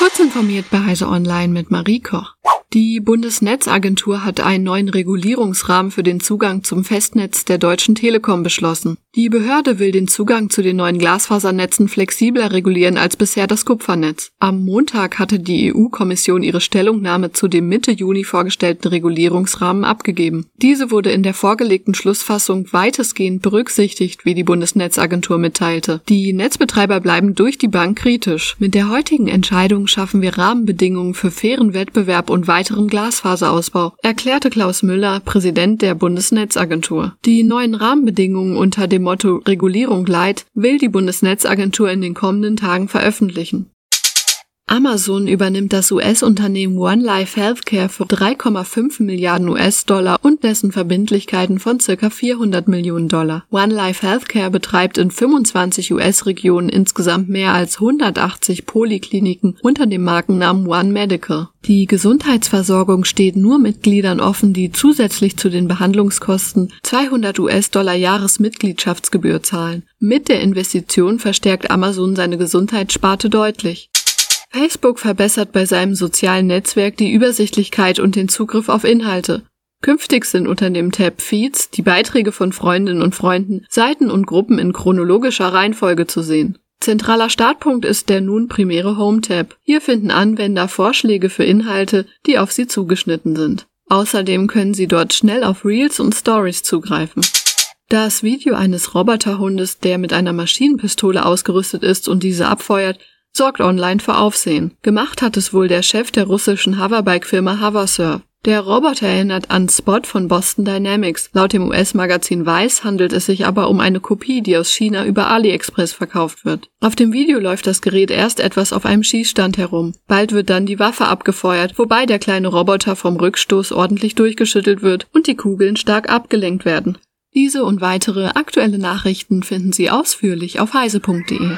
Kurz informiert bei Heise Online mit Marie Koch. Die Bundesnetzagentur hat einen neuen Regulierungsrahmen für den Zugang zum Festnetz der Deutschen Telekom beschlossen. Die Behörde will den Zugang zu den neuen Glasfasernetzen flexibler regulieren als bisher das Kupfernetz. Am Montag hatte die EU-Kommission ihre Stellungnahme zu dem Mitte Juni vorgestellten Regulierungsrahmen abgegeben. Diese wurde in der vorgelegten Schlussfassung weitestgehend berücksichtigt, wie die Bundesnetzagentur mitteilte. Die Netzbetreiber bleiben durch die Bank kritisch. Mit der heutigen Entscheidung schaffen wir Rahmenbedingungen für fairen Wettbewerb und weiteren Glasfaserausbau, erklärte Klaus Müller, Präsident der Bundesnetzagentur. Die neuen Rahmenbedingungen unter dem Motto Regulierung Light will die Bundesnetzagentur in den kommenden Tagen veröffentlichen. Amazon übernimmt das US-Unternehmen One Life Healthcare für 3,5 Milliarden US-Dollar und dessen Verbindlichkeiten von ca. 400 Millionen Dollar. One Life Healthcare betreibt in 25 US-Regionen insgesamt mehr als 180 Polikliniken unter dem Markennamen One Medical. Die Gesundheitsversorgung steht nur Mitgliedern offen, die zusätzlich zu den Behandlungskosten 200 US-Dollar Jahresmitgliedschaftsgebühr zahlen. Mit der Investition verstärkt Amazon seine Gesundheitssparte deutlich. Facebook verbessert bei seinem sozialen Netzwerk die Übersichtlichkeit und den Zugriff auf Inhalte. Künftig sind unter dem Tab Feeds die Beiträge von Freundinnen und Freunden, Seiten und Gruppen in chronologischer Reihenfolge zu sehen. Zentraler Startpunkt ist der nun primäre Home-Tab. Hier finden Anwender Vorschläge für Inhalte, die auf sie zugeschnitten sind. Außerdem können sie dort schnell auf Reels und Stories zugreifen. Das Video eines Roboterhundes, der mit einer Maschinenpistole ausgerüstet ist und diese abfeuert, sorgt online für Aufsehen. Gemacht hat es wohl der Chef der russischen Hoverbike-Firma Hoversurf. Der Roboter erinnert an Spot von Boston Dynamics. Laut dem US-Magazin Vice handelt es sich aber um eine Kopie, die aus China über AliExpress verkauft wird. Auf dem Video läuft das Gerät erst etwas auf einem Schießstand herum. Bald wird dann die Waffe abgefeuert, wobei der kleine Roboter vom Rückstoß ordentlich durchgeschüttelt wird und die Kugeln stark abgelenkt werden. Diese und weitere aktuelle Nachrichten finden Sie ausführlich auf heise.de.